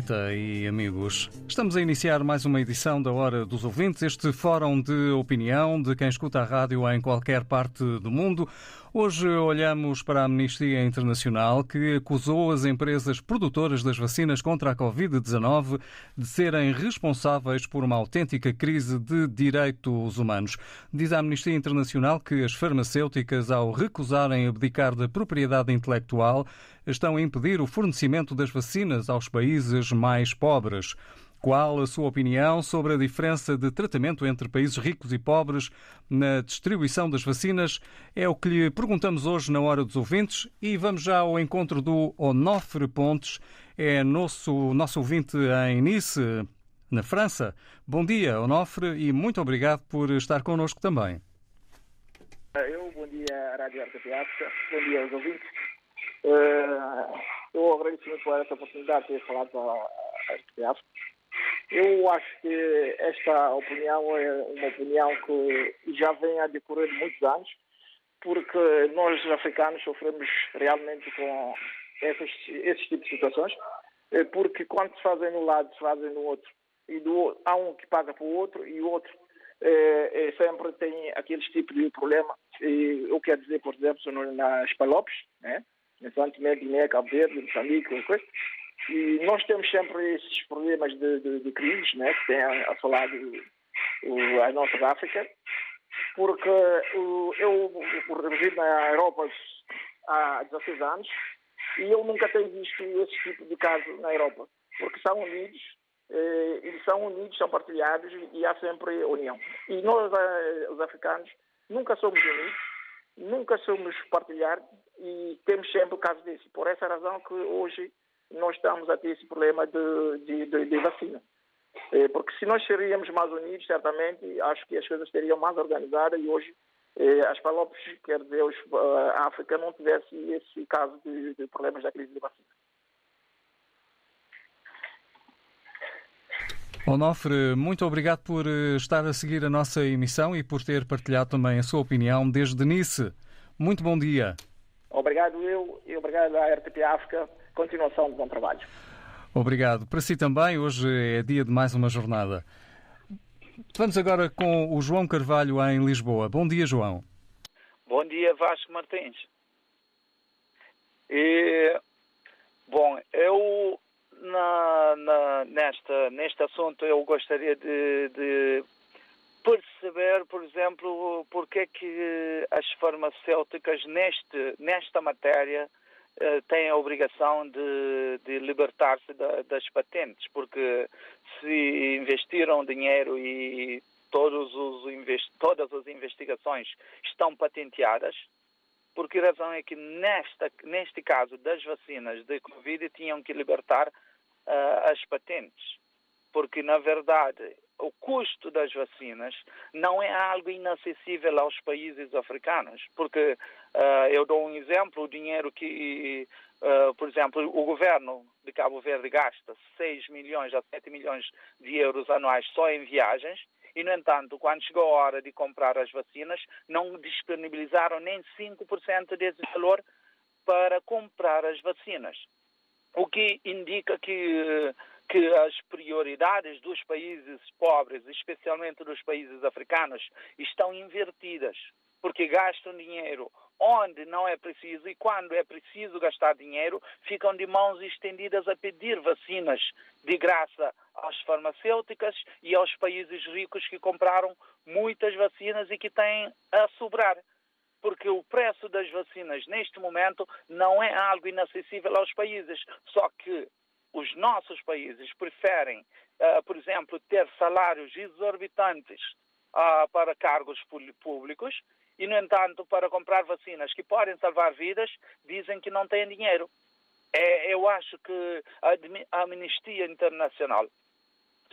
Keita e amigos, estamos a iniciar mais uma edição da Hora dos Ouvintes, este fórum de opinião de quem escuta a rádio em qualquer parte do mundo. Hoje olhamos para a Amnistia Internacional, que acusou as empresas produtoras das vacinas contra a Covid-19 de serem responsáveis por uma autêntica crise de direitos humanos. Diz a Amnistia Internacional que as farmacêuticas, ao recusarem abdicar da propriedade intelectual, estão a impedir o fornecimento das vacinas aos países mais pobres. Qual a sua opinião sobre a diferença de tratamento entre países ricos e pobres na distribuição das vacinas? É o que lhe perguntamos hoje na Hora dos Ouvintes e vamos já ao encontro do Onofre Pontes, é nosso, nosso ouvinte em Nice, na França. Bom dia, Onofre, e muito obrigado por estar connosco também. Eu, bom dia Rádio África, bom dia aos ouvintes. Eh, eu agradeço muito por essa oportunidade de ter falado RTP África. Eu acho que esta opinião é uma opinião que já vem a decorrer de muitos anos, porque nós africanos sofremos realmente com esses, esses tipos de situações, eh, porque quando se fazem no lado, se fazem no outro, e do, há um que paga para o outro e o outro eh, eh, sempre tem aqueles tipos de problema. E eu quero dizer, por exemplo, no- nas Palopes, né? Em Santo Tomé, Guiné, Cabo Verde, Moçambique, qualquer coisa. E nós temos sempre esses problemas de, de, de crises, né? que têm a, a falar de, o, a nossa África, porque o, eu resido na Europa há 16 anos e eu nunca tenho visto esse tipo de caso na Europa, porque são unidos, eh, eles são unidos, são partilhados e há sempre união. E nós, eh, os africanos, nunca somos unidos, nunca somos partilhados e temos sempre o caso desse. Por essa razão que hoje nós estamos a ter esse problema de, de, de, de vacina. Eh, Porque se nós seríamos mais unidos, certamente, acho que as coisas estariam mais organizadas e hoje eh, as Palopes, quer dizer, os, eh, a África não tivesse esse caso de, de problemas da crise de vacina. Onofre, muito obrigado por estar a seguir a nossa emissão e por ter partilhado também a sua opinião desde Nice. Muito bom dia. Obrigado eu e obrigado à RTP África. Continuação de bom trabalho. Obrigado. Para si também, hoje é dia de mais uma jornada. Vamos agora com o João Carvalho em Lisboa. Bom dia, João. Bom dia, Vasco Martins. E, bom, eu na, na- nesta, neste assunto eu gostaria de, de perceber, por exemplo, porque é que as farmacêuticas neste, nesta matéria eh, têm a obrigação de, de libertar-se da- das patentes, porque se investiram dinheiro e todos os todas as investigações estão patenteadas, por que razão é que nesta, neste caso das vacinas de Covid tinham que libertar ah, as patentes? Porque, na verdade, o custo das vacinas não é algo inacessível aos países africanos. Porque, ah, eu dou um exemplo, o dinheiro que, ah, por exemplo, o governo de Cabo Verde gasta 6 milhões a 7 milhões de euros anuais só em viagens, e, no entanto, quando chegou a hora de comprar as vacinas, não disponibilizaram nem 5% desse valor para comprar as vacinas. O que indica que, que as prioridades dos países pobres, especialmente dos países africanos, estão invertidas, porque gastam dinheiro onde não é preciso e quando é preciso gastar dinheiro, ficam de mãos estendidas a pedir vacinas de graça às farmacêuticas e aos países ricos que compraram muitas vacinas e que têm a sobrar. Porque o preço das vacinas neste momento não é algo inacessível aos países, só que os nossos países preferem, ah, por exemplo, ter salários exorbitantes ah, para cargos pú- públicos e, no entanto, para comprar vacinas que podem salvar vidas, dizem que não têm dinheiro. É, eu acho que a Amnistia Internacional,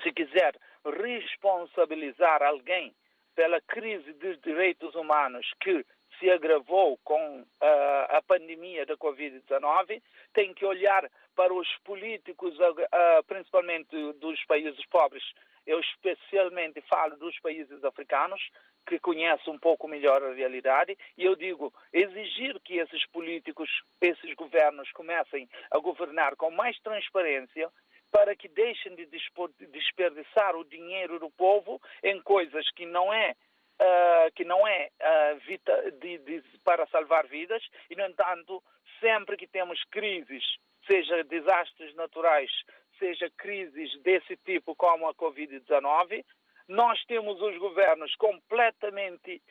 se quiser responsabilizar alguém pela crise dos direitos humanos que se agravou com ah, a pandemia da Covid-19, tem que olhar para os políticos, principalmente dos países pobres. Eu especialmente falo dos países africanos, que conhecem um pouco melhor a realidade, e eu digo, exigir que esses políticos, esses governos comecem a governar com mais transparência, para que deixem de desperdiçar o dinheiro do povo em coisas que não é ah, que não é ah, vita- de- de- para salvar vidas e no entanto sempre que temos crises seja desastres naturais seja crises desse tipo como a Covid-19 nós temos os governos completamente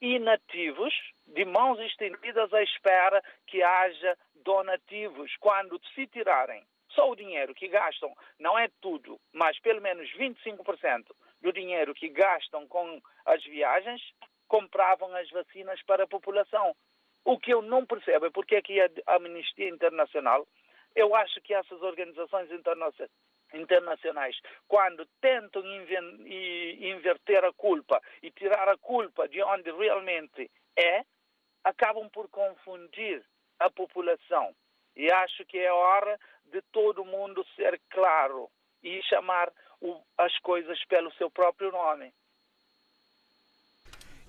inativos, de mãos estendidas à espera que haja donativos. Quando se tirarem só o dinheiro que gastam, não é tudo, mas pelo menos 25% do dinheiro que gastam com as viagens, compravam as vacinas para a população. O que eu não percebo é porque é que a Amnistia Internacional, eu acho que essas organizações internacionais internacionais, quando tentam inverter a culpa e tirar a culpa de onde realmente é, acabam por confundir a população. E acho que é hora de todo mundo ser claro e chamar as coisas pelo seu próprio nome.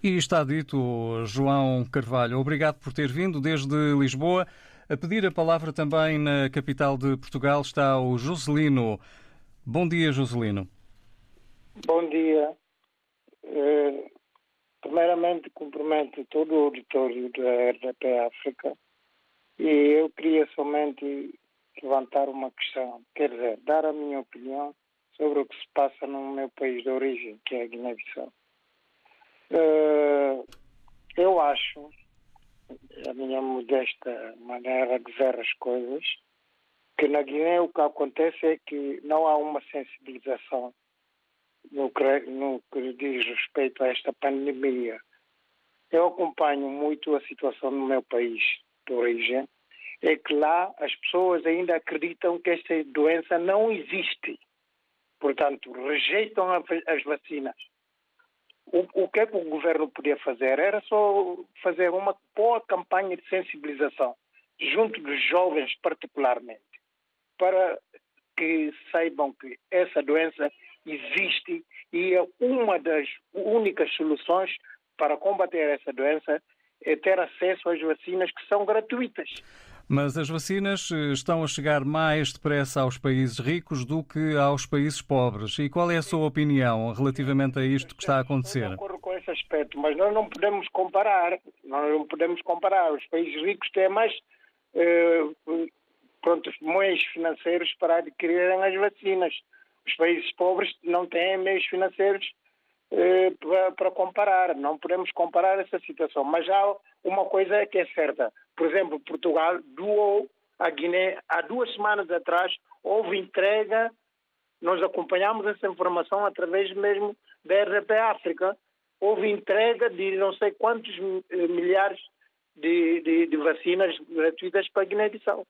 E está dito, João Carvalho. Obrigado por ter vindo desde Lisboa. A pedir a palavra também na capital de Portugal está o Joselino. Bom dia, Joselino. Bom dia. Eh, primeiramente, cumprimento todo o auditório da RDP África e eu queria somente levantar uma questão, quer dizer, dar a minha opinião sobre o que se passa no meu país de origem, que é a Guiné-Bissau. Eh, eu acho, a minha modesta maneira de ver as coisas, que na Guiné o que acontece é que não há uma sensibilização no que, no que diz respeito a esta pandemia. Eu acompanho muito a situação no meu país de origem, é que lá as pessoas ainda acreditam que esta doença não existe. Portanto, rejeitam as vacinas. O, o que é que o governo podia fazer? Era só fazer uma boa campanha de sensibilização, junto dos jovens particularmente, para que saibam que essa doença existe e é uma das únicas soluções para combater essa doença é ter acesso às vacinas que são gratuitas. Mas as vacinas eh, estão a chegar mais depressa aos países ricos do que aos países pobres. E qual é a sua opinião relativamente a isto que está a acontecer? acordo com esse aspecto, mas nós não podemos comparar. Nós não podemos comparar. Os países ricos têm mais eh, pronto, meios financeiros para adquirirem as vacinas. Os países pobres não têm meios financeiros eh, para, para comparar. Não podemos comparar essa situação. Mas há uma coisa que é certa. Por exemplo, Portugal doou à Guiné há duas semanas atrás, houve entrega nós acompanhamos essa informação através mesmo da RDP África. Houve entrega de não sei quantos eh, milhares de, de, de vacinas gratuitas para a Guiné-Bissau.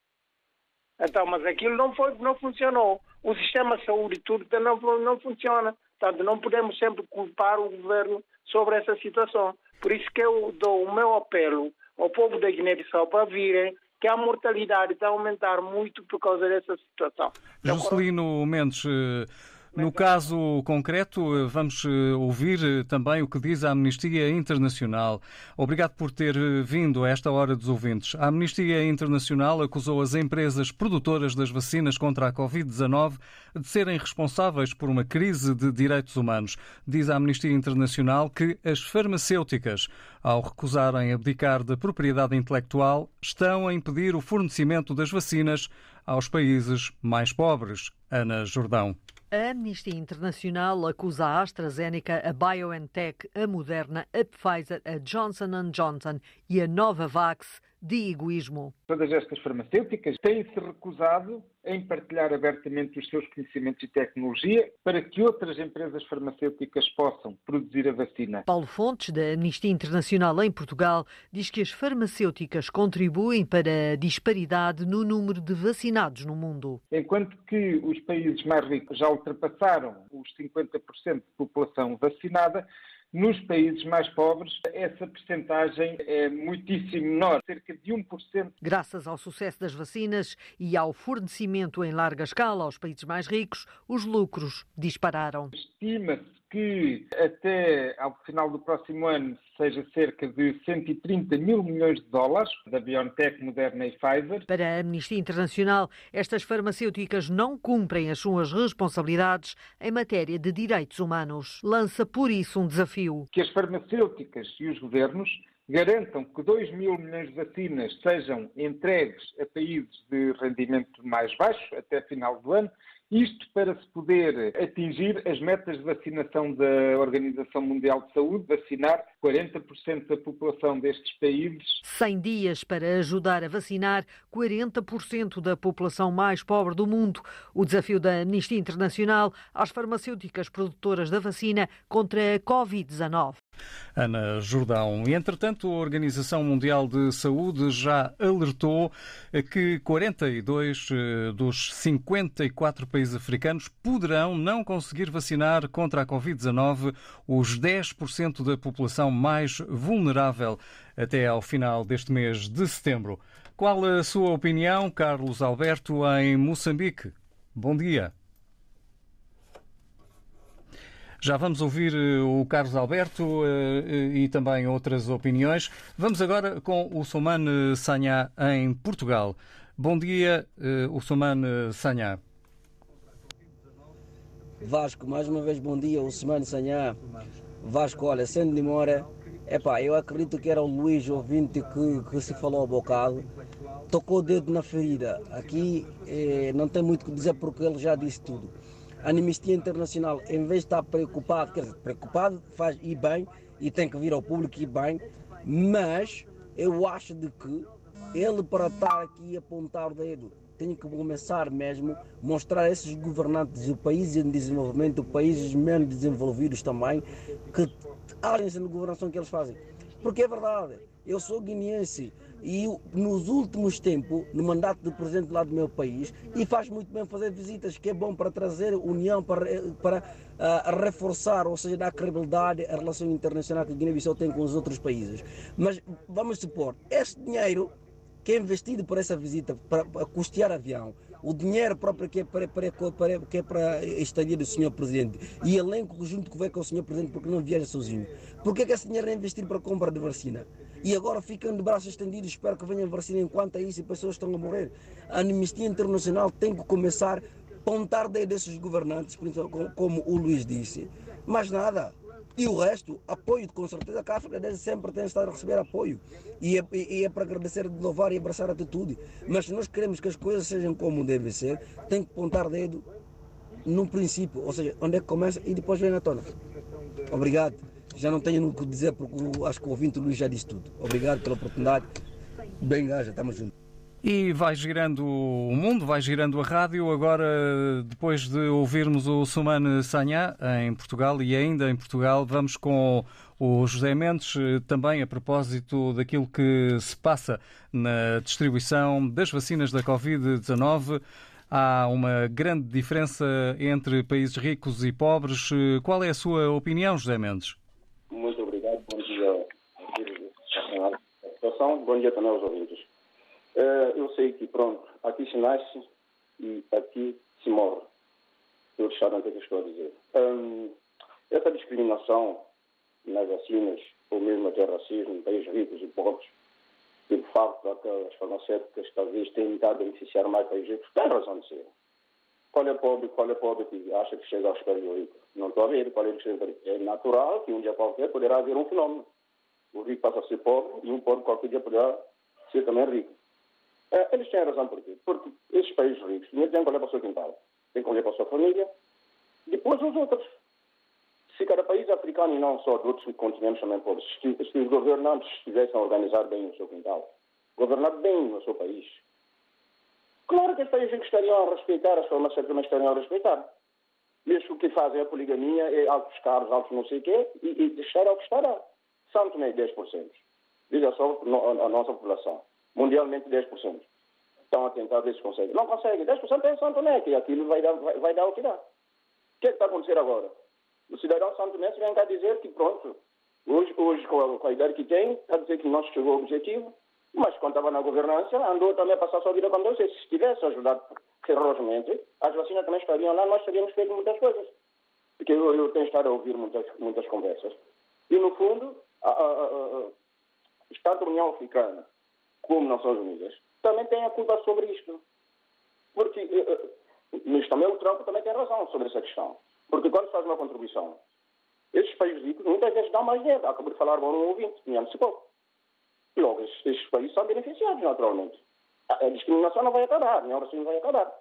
Então, mas aquilo não, foi, não funcionou. O sistema de saúde tudo não, não funciona. Portanto, não podemos sempre culpar o governo sobre essa situação. Por isso que eu dou o meu apelo ao povo da Guiné-Bissau para virem que a mortalidade está a aumentar muito por causa dessa situação. Juscelino Mendes, eh, no caso concreto, vamos eh, ouvir eh, também o que diz a Amnistia Internacional. Obrigado por ter eh, vindo a esta hora dos ouvintes. A Amnistia Internacional acusou as empresas produtoras das vacinas contra a Covid-19 de serem responsáveis por uma crise de direitos humanos. Diz a Amnistia Internacional que as farmacêuticas, ao recusarem abdicar da propriedade intelectual, estão a impedir o fornecimento das vacinas aos países mais pobres. Ana Jordão. A Amnistia Internacional acusa a AstraZeneca, a BioNTech, a Moderna, a Pfizer, a Johnson Johnson e a Novavax de egoísmo. Todas estas farmacêuticas têm-se recusado em partilhar abertamente os seus conhecimentos e tecnologia para que outras empresas farmacêuticas possam produzir a vacina. Paulo Fontes, da Amnistia Internacional em Portugal, diz que as farmacêuticas contribuem para a disparidade no número de vacinados no mundo. Enquanto que os países mais ricos já ultrapassaram os 50% de população vacinada, Nos países mais pobres, essa percentagem é muitíssimo menor, cerca de 1%. Graças ao sucesso das vacinas e ao fornecimento em larga escala aos países mais ricos, os lucros dispararam. Estima-se que até ao final do próximo ano seja cerca de 130 mil milhões de dólares da BioNTech, Moderna e Pfizer. Para a Amnistia Internacional, estas farmacêuticas não cumprem as suas responsabilidades em matéria de direitos humanos. Lança por isso um desafio. Que as farmacêuticas e os governos garantam que 2 mil milhões de vacinas sejam entregues a países de rendimento mais baixo até final do ano isto para se poder atingir as metas de vacinação da Organização Mundial de Saúde, vacinar 40% da população destes países. 100 dias para ajudar a vacinar 40% da população mais pobre do mundo. O desafio da Amnistia Internacional às farmacêuticas produtoras da vacina contra a Covid-19. Ana Jordão. E, entretanto, a Organização Mundial de Saúde já alertou que 42 dos 54 países africanos poderão não conseguir vacinar contra a Covid-19 os 10% da população mais vulnerável até ao final deste mês de setembro. Qual a sua opinião, Carlos Alberto, em Moçambique? Bom dia. Já vamos ouvir o Carlos Alberto e também outras opiniões. Vamos agora com o Somane Sanhá em Portugal. Bom dia, o Somane Sanhá. Vasco, mais uma vez bom dia, o Semana Sanhá. Vasco, olha, sendo de Mora, epá, eu acredito que era o Luís, ouvinte, que, que se falou há bocado, tocou o dedo na ferida. Aqui eh, não tem muito o que dizer porque ele já disse tudo. A Anistia Internacional, em vez de estar preocupado, quer dizer, preocupado faz ir bem e tem que vir ao público ir bem, mas eu acho de que ele para estar aqui a apontar o dedo tem que começar mesmo mostrar a esses governantes do país em desenvolvimento, países menos desenvolvidos também, que além da governação que eles fazem. Porque é verdade, eu sou guineense e nos últimos tempos, no mandato do presidente lá do meu país, e faz muito bem fazer visitas, que é bom para trazer união, para, para uh, reforçar, ou seja, dar credibilidade à relação internacional que a Guiné-Bissau tem com os outros países. Mas vamos supor, esse dinheiro que é investido por essa visita para, para custear avião, o dinheiro próprio que é para, para, que é para a estadia do Sr. Presidente e elenco junto que vai com o Sr. Presidente porque não viaja sozinho. Por que, é que esse dinheiro é investido para a compra de vacina? E agora ficam de braços estendidos, espero que venha a vacina enquanto é isso pessoas estão a morrer. A Anistia Internacional tem que começar a pontar desses governantes, como o Luís disse. Mas nada, e o resto, apoio, com certeza, que a África desde sempre tem estado a receber apoio. E é, e é para agradecer, de louvar e abraçar a atitude. Mas se nós queremos que as coisas sejam como devem ser, tem que pontar dedo num princípio, ou seja, onde é que começa e depois vem na tona. Obrigado. Já não tenho o que dizer porque acho que o ouvinte Luís já disse tudo. Obrigado pela oportunidade. Bem, gaja, estamos juntos. E vai girando o mundo, vai girando a rádio. Agora, depois de ouvirmos o Sumane Sanhá em Portugal e ainda em Portugal, vamos com o José Mendes, também a propósito daquilo que se passa na distribuição das vacinas da Covid-19. Há uma grande diferença entre países ricos e pobres. Qual é a sua opinião, José Mendes? Muito obrigado. Bom dia, Bom dia também aos ouvintes. Uh, eu sei que, pronto, aqui se nasce e aqui se morre. Eu deixaram o que estou a dizer. Um, essa discriminação nas vacinas, ou mesmo até racismo países ricos e pobres, e de facto aquelas farmacêuticas talvez tenham estado a beneficiar mais países ricos, tem razão de ser. Qual é pobre, qual é pobre que acha que chega aos países ricos? Não estou a ver qual é que chega É natural que um dia qualquer poderá haver um fenómeno. O rico passa a ser pobre e um pobre qualquer dia poderá ser também rico. Eles têm razão por quê? Porque esses países ricos têm que olhar para o seu quintal, têm que olhar para a sua família, depois os outros. Se cada país africano e não só de outros continentes também pode, se, os governantes estivessem a organizar bem o seu quintal, governar bem o seu país, claro que os países ricos estariam a respeitar, as farmácias também estariam a respeitar. Mesmo que fazem a poligamia é altos carros, altos não sei o quê, e, e deixar ao que estará. Também 10%. Veja só a nossa população mundialmente 10%. Estão a tentar ver se conseguem. Não conseguem. 10% é São Tomé, que aquilo vai dar, vai, vai dar o que dá. O que é está a acontecer agora? O cidadão santonense vem cá dizer que, pronto, hoje, hoje com, a, com a idade que tem, está a dizer que não chegou ao objetivo, mas quando estava na governança, andou também a passar a sua vida com Deus. Se tivesse ajudado ferozmente, as vacinas também estariam lá, nós teríamos feito muitas coisas. Porque eu, eu tenho estado a ouvir muitas, muitas conversas. E, no fundo, a, a, tanto a União Africana como Nações Unidas também têm a culpa sobre isto. Porque, eh, eh, mas também o Trump também tem razão sobre essa questão. Porque quando faz uma contribuição, esses países ricos muitas vezes dão mais dinheiro. Acabo de falar bom no ouvinte, tínhamos pouco. E logo, esses países são beneficiados, naturalmente. A, a discriminação não vai acabar, nem o racismo vai acabar.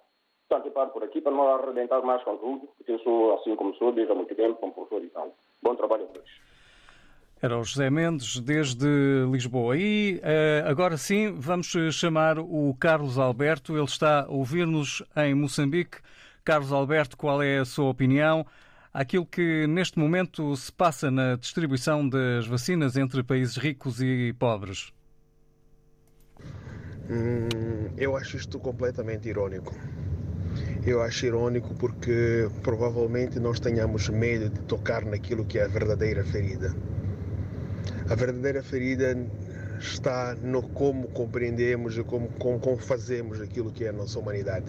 Portanto, eu paro por aqui para não arrebentar mais com tudo, porque eu sou assim como sou desde há muito tempo, como professor e tal. Bom trabalho a todos. Era o José Mendes, desde Lisboa. E eh, agora sim, vamos chamar o Carlos Alberto. Ele está a ouvir-nos em Moçambique. Carlos Alberto, qual é a sua opinião? Aquilo que neste momento se passa na distribuição das vacinas entre países ricos e pobres. Hum, eu acho isto completamente irônico. Eu acho irônico porque provavelmente nós tenhamos medo de tocar naquilo que é a verdadeira ferida. A verdadeira ferida está no como compreendemos e como, como, como fazemos aquilo que é a nossa humanidade.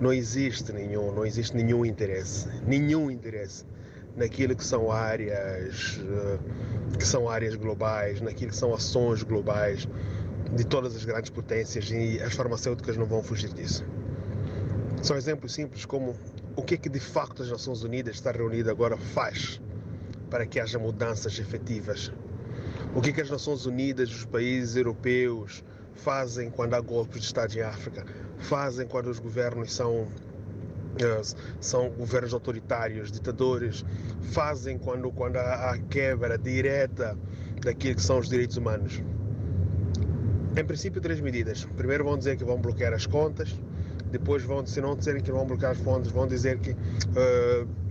Não existe nenhum, não existe nenhum interesse, nenhum interesse naquilo que são áreas uh, que são áreas globais, naquilo que são ações globais de todas as grandes potências e as farmacêuticas não vão fugir disso. São exemplos simples como o que é que de facto as Nações Unidas está reunida agora faz para que haja mudanças efetivas. O que é que as Nações Unidas, os países europeus fazem quando há golpes de Estado em África? Fazem quando os governos são são governos autoritários, ditadores, fazem quando, quando há quebra direta daquilo que são os direitos humanos. Em princípio, três medidas. Primeiro vão dizer que vão bloquear as contas, depois vão, se não disserem que vão bloquear as fontes, vão dizer que uh,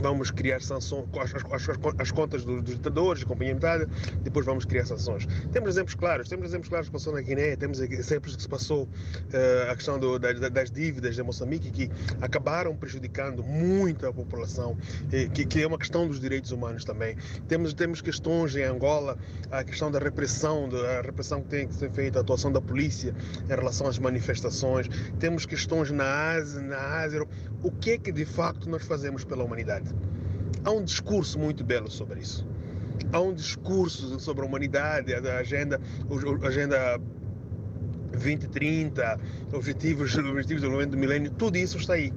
vamos criar sanções as, as, as, as contas dos, dos ditadores, companhia metade, depois vamos criar sanções. Temos exemplos claros, temos exemplos claros que passou na Guiné, temos exemplos que se passou uh, a questão do, da, das dívidas de Moçambique que acabaram prejudicando muito a população, eh, que, que, é uma questão dos direitos humanos também. Temos, temos questões em Angola, a questão da repressão, a repressão que tem que ser feita, a atuação da polícia em relação às manifestações. Temos questões na Ásia, na Ásia. O que é que de facto nós fazemos pela humanidade? Há um discurso muito belo sobre isso. Há um discurso sobre a humanidade, a agenda, a agenda 2030, objetivos, objetivos de do milênio, tudo isso está aí.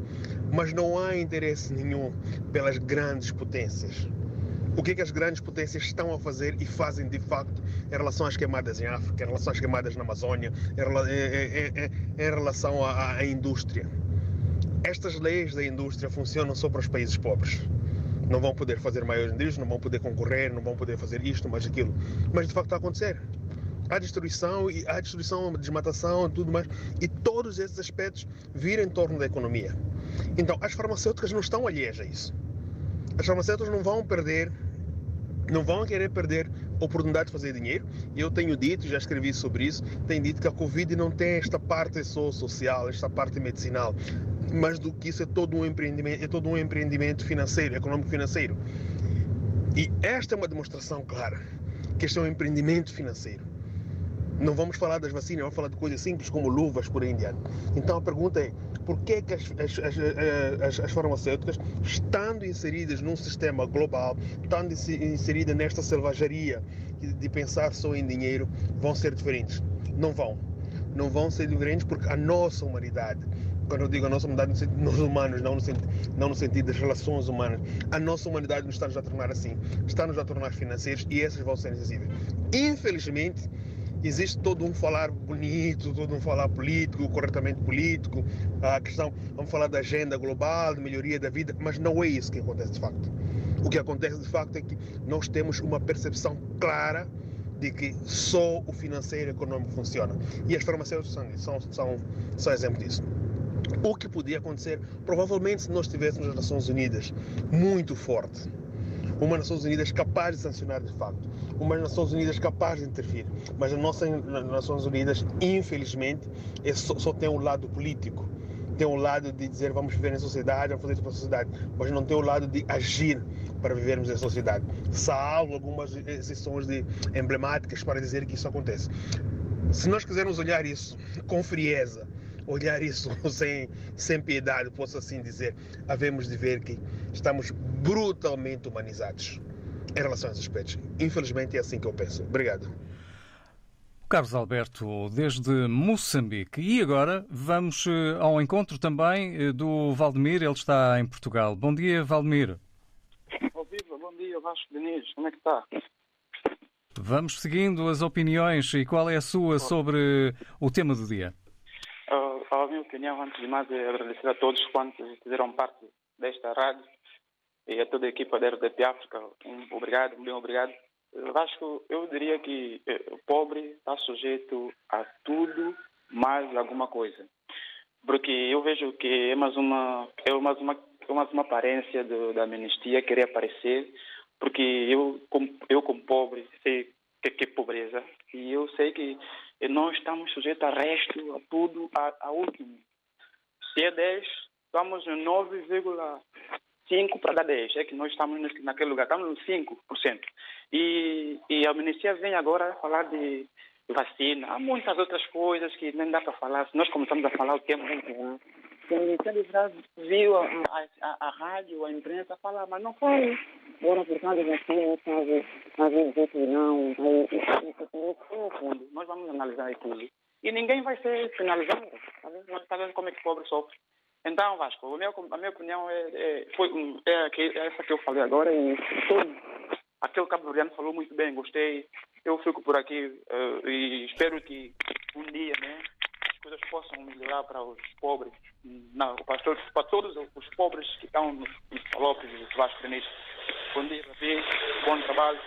Mas não há interesse nenhum pelas grandes potências. O que, é que as grandes potências estão a fazer e fazem de facto em relação às queimadas em África, em relação às queimadas na Amazônia, em, em, em, em relação à, à indústria? Estas leis da indústria funcionam só para os países pobres não vão poder fazer maiores indústrias, não vão poder concorrer, não vão poder fazer isto, mais aquilo. Mas de facto está a acontecer. Há destruição, e há destruição, desmatação, tudo mais, e todos esses aspectos viram em torno da economia. Então, as farmacêuticas não estão alheias a isso. As farmacêuticas não vão perder, não vão querer perder a oportunidade de fazer dinheiro. Eu tenho dito, já escrevi sobre isso, tenho dito que a Covid não tem esta parte social, esta parte medicinal mais do que isso é todo um empreendimento, é todo um empreendimento financeiro, econômico financeiro. E esta é uma demonstração clara que este é um empreendimento financeiro. Não vamos falar das vacinas, vamos falar de coisas simples como luvas por aí em diante. Então a pergunta é, por que, é as, as, as, as, farmacêuticas, estando inseridas num sistema global, estando inseridas nesta selvageria de pensar só em dinheiro, vão ser diferentes? Não vão. Não vão ser diferentes porque a nossa humanidade, quando eu digo a nossa humanidade, nós humanos, não no, sentido, não no sentido das relações humanas, a nossa humanidade nos está-nos a tornar assim, está-nos a tornar financeiros e essas vão ser acessíveis. Infelizmente, existe todo um falar bonito, todo um falar político, corretamente político, a questão, vamos falar da agenda global, de melhoria da vida, mas não é isso que acontece de facto. O que acontece de facto é que nós temos uma percepção clara de que só o financeiro econômico funciona. E as farmacêuticas são, são, são, são exemplo disso. O que podia acontecer, provavelmente, se nós tivéssemos as Nações Unidas muito forte, uma Nações Unidas capaz de sancionar de facto, uma Nações Unidas capaz de intervir, mas as Nações Unidas, infelizmente, é só, só tem um lado político tem o lado de dizer vamos viver em sociedade, vamos fazer isso para a sociedade, mas não tem o lado de agir para vivermos em sociedade. Salvo algumas exceções de emblemáticas para dizer que isso acontece. Se nós quisermos olhar isso com frieza, olhar isso sem, sem piedade, posso assim dizer, havemos de ver que estamos brutalmente humanizados em relação a esses aspectos. Infelizmente é assim que eu penso. Obrigado. Carlos Alberto, desde Moçambique. E agora vamos eh, ao encontro também eh, do Valdemir, ele está em Portugal. Bom dia, Valdemir. Oh, viva, bom dia, Vasco Diniz, como é que está? Vamos seguindo as opiniões e qual é a sua sobre o tema do dia? Opinião, antes de mais, é agradecer a todos quantos fizeram parte desta rádio e a toda a equipa da RDP África. Um obrigado, bem obrigado. Uh, Vasco, eu diria que eh, o pobre está sujeito a tudo mais alguma coisa. Porque eu vejo que é mais uma, é mais uma, é mais uma aparência do, da amnistia querer aparecer, porque eu, como, eu como pobre, sei que, que é pobreza, e eu sei que nós estamos sujeitos a resto, a tudo, a, a último. Se é 10, estamos em 9,5 para dar 10. É que nós estamos naquele lugar, estamos no 5%. E, e a amnistia vem agora falar de vacina, há muitas outras coisas que nem dá para falar. Se nós começamos a falar o tempo inteiro, Ministério Livrar viu a, a, a, rádio, a imprensa falar, mas não foi. Agora, por causa da vacina, sabe, às vezes diz que não, no fundo, nós vamos analisar aquilo. E ninguém vai ser penalizado. Tá? Nós está vendo como é que pobre sofre. Então, Vasco, a minha, a minha opinião é, é, foi, é, é essa que eu falei agora. E foi, aquele cabo-verdiano falou muito bem, gostei. Eu fico por aqui eh, e espero que um dia né, coisas possam melhorar para os pobres. Não, para, todos, para todos os pobres que estão nos, nos Palopes e Vasco. Bom dia, Rafi. Bom trabalho.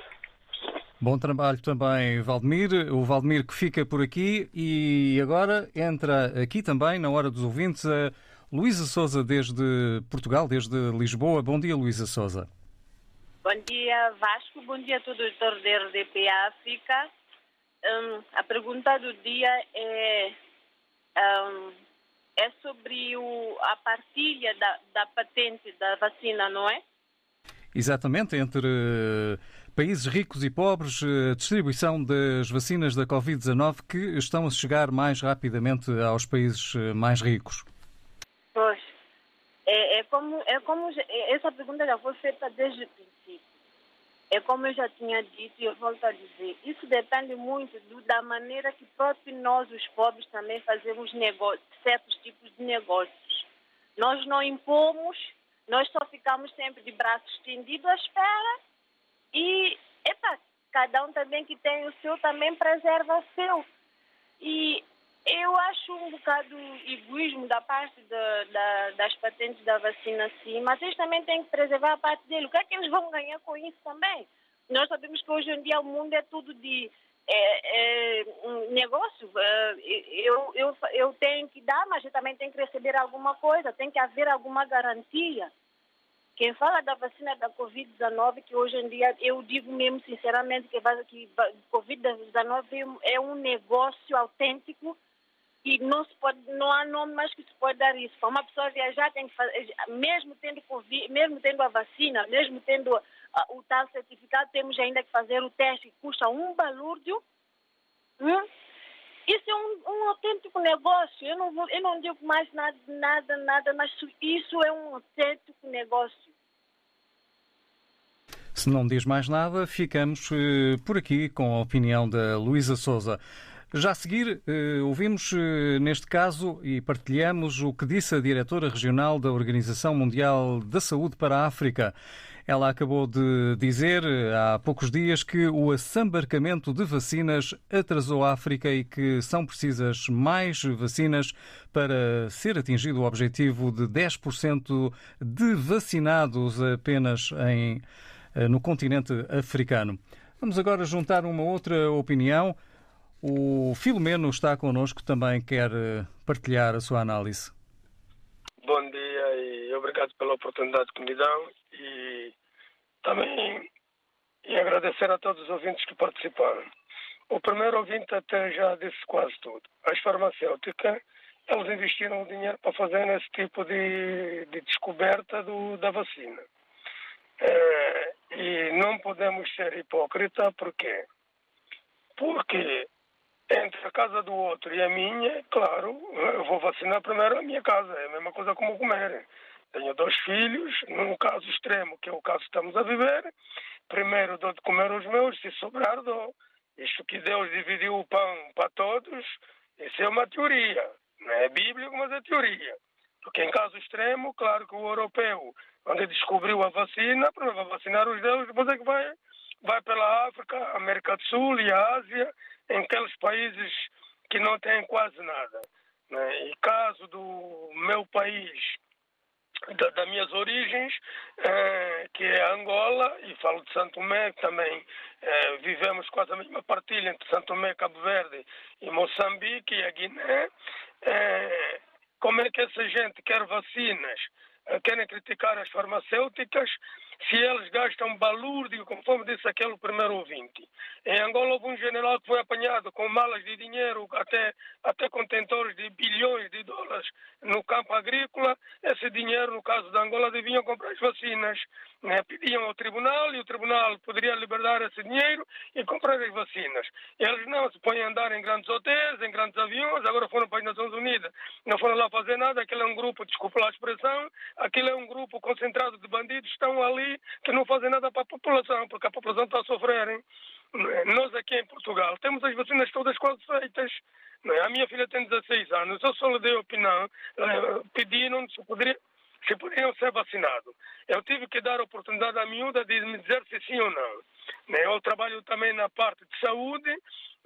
Bom trabalho também, Valdemir. O Valdemir que fica por aqui e agora entra aqui também, na hora dos ouvintes, a Luísa Souza desde Portugal, desde Lisboa. Bom dia, Luísa Souza. Bom dia, Vasco. Bom dia a todos os da RDP África. Hum, a pergunta do dia é, hum, é sobre o- a partilha da, da patente da vacina, não é? Exatamente, entre eh, países ricos e pobres, eh, a distribuição das vacinas da Covid-19 que estão a chegar mais rapidamente aos países eh, mais ricos. Pois. É, é como, é como essa pergunta já foi feita desde o princípio. É como eu já tinha dito e eu volto a dizer, isso depende muito do- da maneira que próprio nós, os pobres, também fazemos negócios, certos tipos de negócios. Nós não impomos, nós só ficamos sempre de braços estendidos à espera e, epa, cada um também que tem o seu também preserva o seu. E eu acho um bocado egoísmo da parte da- da- das patentes da vacina, sim, mas eles também têm que preservar a parte dele. O que é que eles vão ganhar com isso também? Nós sabemos que hoje em dia o mundo é tudo de é, é, um negócio. É, eu, eu, eu tenho que dar, mas eu também tenho que receber alguma coisa, tem que haver alguma garantia. Quem fala da vacina da Covid-19, que hoje em dia eu digo mesmo sinceramente que, que va- Covid-19 é um negócio autêntico e não se pode, não há nome mais que se pode dar isso. Para uma pessoa viajar tem que fazer, mesmo tendo Covid, mesmo tendo a vacina, mesmo tendo ah, o tal certificado, temos ainda que fazer o teste que custa um balúrdio. Hum? Isso é um, um autêntico negócio. Eu não, vou, eu não digo mais nada, nada, nada, mas isso é um autêntico negócio. Se não diz mais nada, ficamos eh, por aqui com a opinião da Luísa Souza. Já a seguir, eh, ouvimos eh, neste caso e partilhamos o que disse a diretora regional da Organização Mundial da Saúde para a África. Ela acabou de dizer eh, há poucos dias que o assambarcamento de vacinas atrasou a África e que são precisas mais vacinas para ser atingido o objetivo de 10% de vacinados apenas em, no continente africano. Vamos agora juntar uma outra opinião. O Filomeno está connosco, também quer eh, partilhar a sua análise. Bom dia e obrigado pela oportunidade que me dão e também e agradecer a todos os ouvintes que participaram. O primeiro ouvinte até já disse quase tudo. As farmacêuticas eles investiram o dinheiro para fazer esse tipo de, de descoberta do, da vacina. Eh, e não podemos ser hipócritas, porquê? Porque entre a casa do outro e a minha, claro, eu vou vacinar primeiro a minha casa, é a mesma coisa como comer. Tenho dois filhos, num caso extremo, que é o caso que estamos a viver, primeiro dou de comer aos meus, se sobrar dou. Isto que Deus dividiu o pão para todos, isso é uma teoria. Não é bíblico, mas é teoria. Porque em caso extremo, claro que o europeu, onde descobriu a vacina, para vacinar os deles, depois é que vai, vai pela África, América do Sul e Ásia, em aqueles países que não têm quase nada. Né? E caso do meu país, da, das minhas origens, eh, que é Angola, e falo de Santo Tomé, que também eh, vivemos quase a mesma partilha entre Santo Tomé, Cabo Verde e Moçambique e a Guiné. Eh, como é que essa gente quer vacinas, querem criticar as farmacêuticas, se eles gastam balúrdio, conforme disse aquele primeiro ouvinte. Em Angola houve um general que foi apanhado com malas de dinheiro, até, até contentores de bilhões de dólares no campo agrícola. Esse dinheiro, no caso da Angola, deviam comprar as vacinas. Né? Pediam ao tribunal e o tribunal poderia liberar esse dinheiro e comprar as vacinas. Eles não se põem a andar em grandes hotéis, em grandes aviões, agora foram para as Nações Unidas, não foram lá fazer nada. Aquilo é um grupo, desculpa a expressão, aquilo é um grupo concentrado de bandidos estão ali que não fazem nada para a população, porque a população está a sofrer. Hein? Nós aqui em Portugal temos as vacinas todas quase feitas. É? A minha filha tem 16 anos, eu só lhe dei opinião, eh, pediram se poderia se poderiam ser vacinados. Eu tive que dar a oportunidade à miúda de me dizer se sim ou não. Né? Eu trabalho também na parte de saúde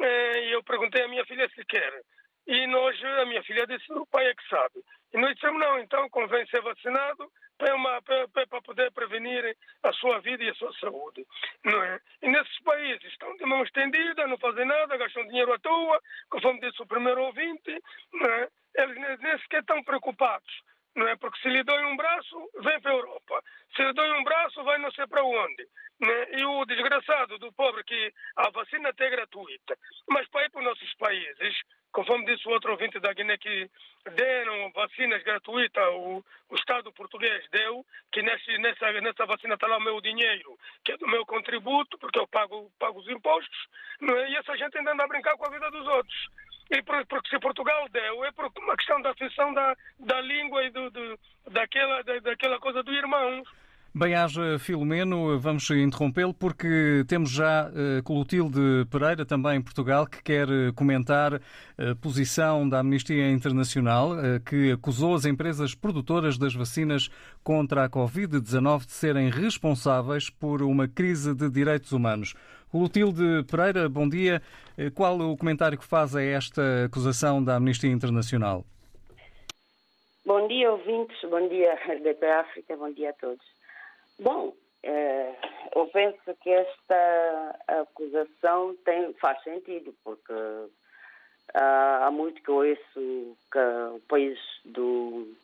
eh, e eu perguntei à minha filha se quer. E nós, a minha filha disse, o pai é que sabe. E nós dissemos, não, então convém ser vacinado para, poder prevenir a sua vida e a sua saúde. Não é? E nesses países estão de mão estendida, não fazem nada, gastam dinheiro à toa, conforme disse o primeiro ouvinte, não é? eles nem sequer estão preocupados. Não é? Porque se lhe dói um braço, vem para a Europa. Se lhe dói um braço, vai não sei para onde. Né? E o desgraçado do pobre que a vacina até é gratuita. Mas para ir para os nossos países, conforme disse o outro ouvinte da Guiné que deram vacinas gratuitas, o, o Estado português deu, que nesse, nessa, nessa vacina está lá o meu dinheiro, que é do meu contributo, porque eu pago, pago os impostos, não é? e essa gente ainda anda a brincar com a vida dos outros. E por, porque se Portugal deu, é por uma questão da afeição da, da língua e do, do, daquela, da, daquela coisa do irmão. Bem, haja Filomeno, vamos interrompê-lo porque temos já uh, Clotilde Pereira, também em Portugal, que quer uh, comentar a posição da Amnistia Internacional, uh, que acusou as empresas produtoras das vacinas contra a Covid-19 de serem responsáveis por uma crise de direitos humanos. Clotilde Pereira, bom dia. Qual o comentário que faz a esta acusação da Amnistia Internacional? Bom dia, ouvintes. Bom dia, RDP África. Bom dia a todos. Bom, eh, eu penso que esta acusação tem, faz sentido, porque ah, há muito que ouço que o país do,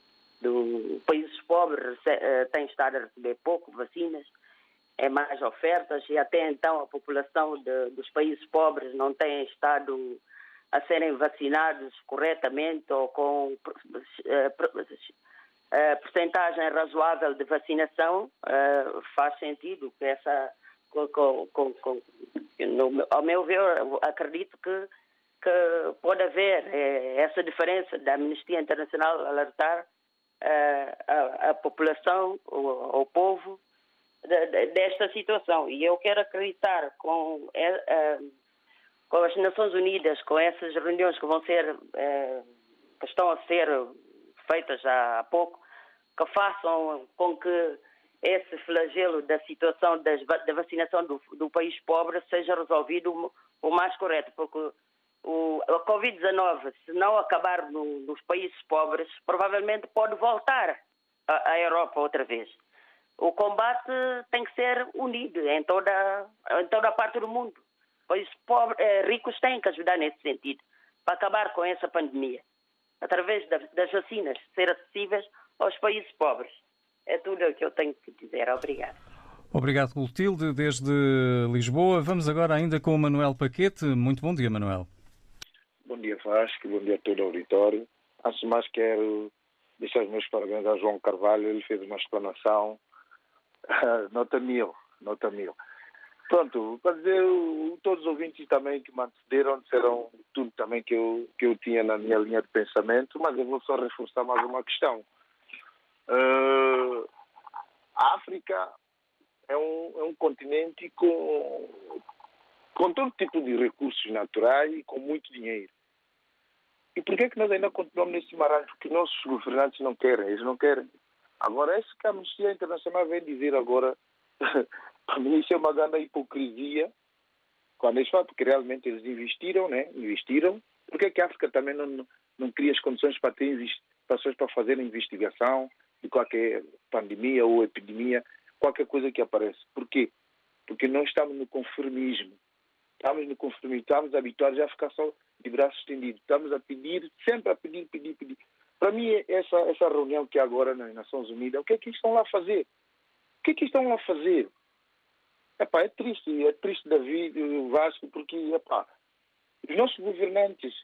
do países pobres eh, tem estado a receber pouco vacinas, é mais ofertas e até então a população de, dos países pobres não tem estado a serem vacinados corretamente ou com eh, uh, porcentagem razoável de vacinação, uh, faz sentido que essa, com, com, com, no, ao meu ver, acredito que, que pode haver eh, essa diferença da Amnistia Internacional alertar a, a, população, o, o povo, de, de, desta situação. E eu quero acreditar com, com as Nações Unidas, com essas reuniões que vão ser, que estão a ser feitas há pouco, que façam com que esse flagelo da situação das, da vacinação do, do, país pobre seja resolvido o, mais correto, porque o, a Covid-19, se não acabar no, nos países pobres, provavelmente pode voltar à, Europa outra vez. O combate tem que ser unido em toda, em toda a parte do mundo. Pobres, eh, ricos têm que ajudar nesse sentido, para acabar com essa pandemia, através das, vacinas, ser acessíveis aos países pobres. É tudo o que eu tenho que dizer. Obrigada. Obrigado, Clotilde, desde Lisboa. Vamos agora ainda com o Manuel Paquete. Muito bom dia, Manuel. Bom dia, Vasco. Bom dia a todo o auditório. Antes de mais, quero deixar os meus parabéns a João Carvalho. Ele fez uma explanação nota mil, nota mil. Pronto, para dizer, todos os ouvintes também que me antecederam disseram tudo também que eu, que eu tinha na minha linha de pensamento, mas eu vou só reforçar mais uma questão. Eh, a África é um, é um continente com, com todo tipo de recursos naturais e com muito dinheiro. E por que, é que nós ainda continuamos nesse marasmo? Porque nossos governantes não querem, eles não querem. Agora, isso que a Amnistia Internacional vem dizer agora, isso é uma grande hipocrisia, quando eles falam, porque realmente eles investiram, né? Investiram. Por que, a África também não, não, cria as condições para ter pessoas para fazer investigação de qualquer pandemia ou epidemia, qualquer coisa que apareça? Por quê? Porque nós estamos no conformismo. Estamos no conformismo, estamos habituados a ficar só de braços estendidos. Estamos a pedir, sempre a pedir, pedir, pedir. Para mim, essa, essa reunião que é agora nas Nações Unidas, o que é que estão lá a fazer? O que é que estão lá a fazer? Epá, é triste, é triste David, o Vasco, porque epá, os nossos governantes,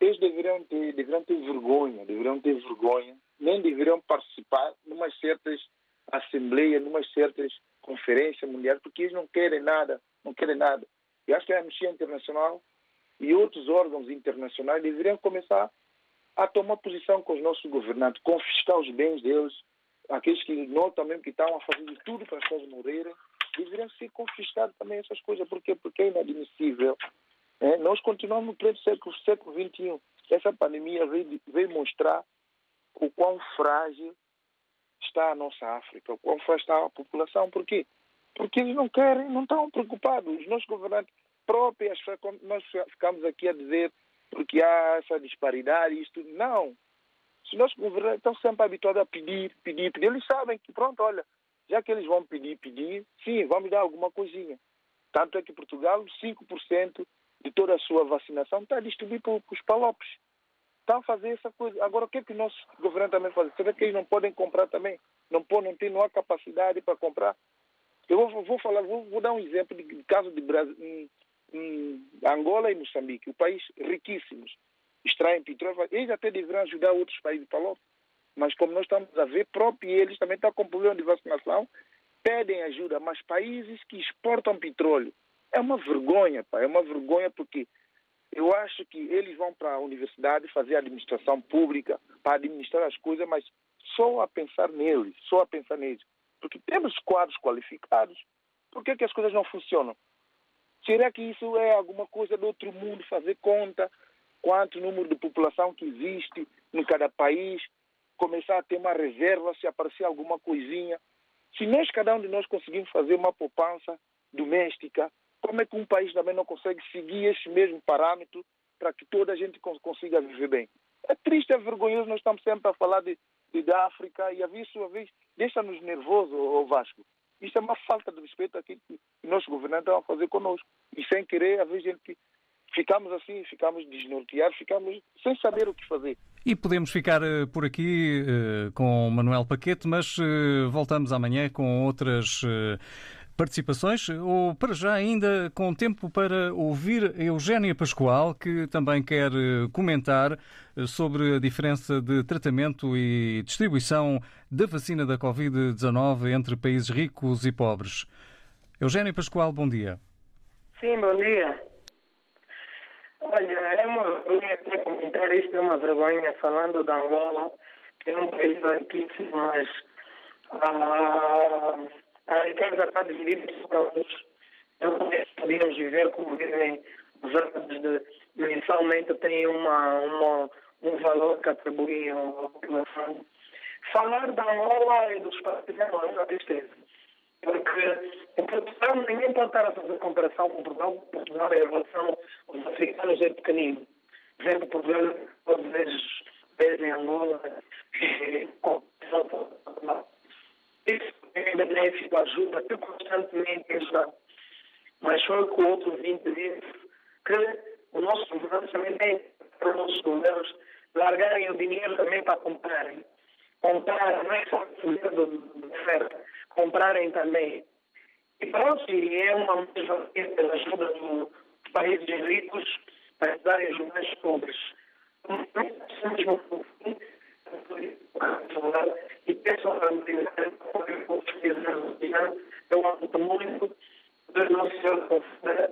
eles deveriam ter, deveriam ter vergonha, deveriam ter vergonha, nem deveriam participar de umas certas assembleias, de umas certas conferências mundiais, porque eles não querem nada, não querem nada. E acho que a Amnistia Internacional e outros órgãos internacionais deveriam começar a tomar posição com os nossos governantes, confiscar os bens deles, aqueles que notam mesmo que estão a fazer de tudo para as pessoas morrerem, deveriam ser confiscados também essas coisas. Por quê? Porque é inadmissível. né? Nós continuamos no pleno século, século XXI. Essa pandemia veio, veio mostrar o quão frágil está a nossa África, o quão frágil está a população. Por quê? Porque eles não querem, não estão preocupados. Os nossos governantes próprios, nós ficamos aqui a dizer porque há essa disparidade isto. Não. Os nossos governantes estão sempre habituados a pedir, pedir, pedir. Eles sabem que, pronto, olha, já que eles vão pedir, pedir, sim, vamos dar alguma coisinha. Tanto é que Portugal, 5% de toda a sua vacinação está a distribuir para os palopes. Estão a fazer essa coisa. Agora, o que é que o nosso governo também faz? Será que eles não podem comprar também? Não, podem, não tem, não há capacidade para comprar? Eu vou, vou falar, vou, vou dar um exemplo de, de caso de Brasil, em, em Angola e Moçambique, o país riquíssimos, extraem petróleo, eles até deveriam ajudar outros países para lá. Mas como nós estamos a ver, próprio eles também estão com problema de vacinação, pedem ajuda, mas países que exportam petróleo, é uma vergonha, pá, é uma vergonha porque eu acho que eles vão para a universidade fazer administração pública, para administrar as coisas, mas só a pensar neles, só a pensar neles. Porque temos quadros qualificados, por que, que as coisas não funcionam? Será que isso é alguma coisa do outro mundo, fazer conta quanto número de população que existe em cada país, começar a ter uma reserva se aparecer alguma coisinha? Se nós, cada um de nós, conseguimos fazer uma poupança doméstica, como é que um país também não consegue seguir esse mesmo parâmetro para que toda a gente cons- consiga viver bem? É triste, é vergonhoso, nós estamos sempre a falar de, de da África e a vez sua vez deixa-nos nervosos, ô Vasco. Isso é uma falta de respeito aqui que nossos governantes estão a fazer conosco. E sem querer, às vezes, gente, ficamos assim, ficamos desnorteados, ficamos sem saber o que fazer. E podemos ficar eh, por aqui eh, com Manuel Paquete, mas eh, voltamos amanhã com outras participações, ou para já ainda com tempo para ouvir Eugénia Pascoal, que também quer comentar sobre a diferença de tratamento e distribuição da vacina da Covid-19 entre países ricos e pobres. Eugénia Pascoal, bom dia. Sim, bom dia. Olha, é uma vergonha até comentar isto, é uma vergonha falando da Angola, que é um país riquíssimo, mas a, a riqueza está dividida sobre alguns. Não podíamos viver como vivem os árabes mensalmente têm uma, uma, um valor que atribuem à população. Falar da Angola e dos países é uma tristeza. Porque em Portugal ninguém pode estar a fazer comparação com Portugal, Portugal em relação aos africanos é pequenino. Por exemplo, Portugal, vezes, vezes em Angola, Portugal. Isso é benéfico, ajuda, que constantemente ajudar. Mas foi o que o outro vinte disse, que o nosso governo também tem para os nossos governos largarem o dinheiro também para comprarem. Comprar, não é só fazer de oferta, comprarem também. E pronto, e é uma mais-valia pela ajuda dos países ricos para ajudarem os mais pobres. e peço a eu amo muito da Nossa Senhora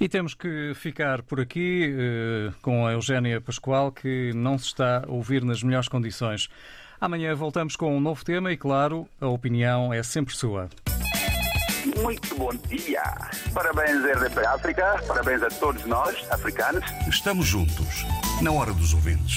E temos que ficar por aqui eh, com a Eugénia Pascoal, que não se está a ouvir nas melhores condições. Amanhã voltamos com um novo tema e, claro, a opinião é sempre sua. Muito bom dia. Parabéns, RDP África. Parabéns a todos nós, africanos. Estamos juntos, na hora dos ouvintes.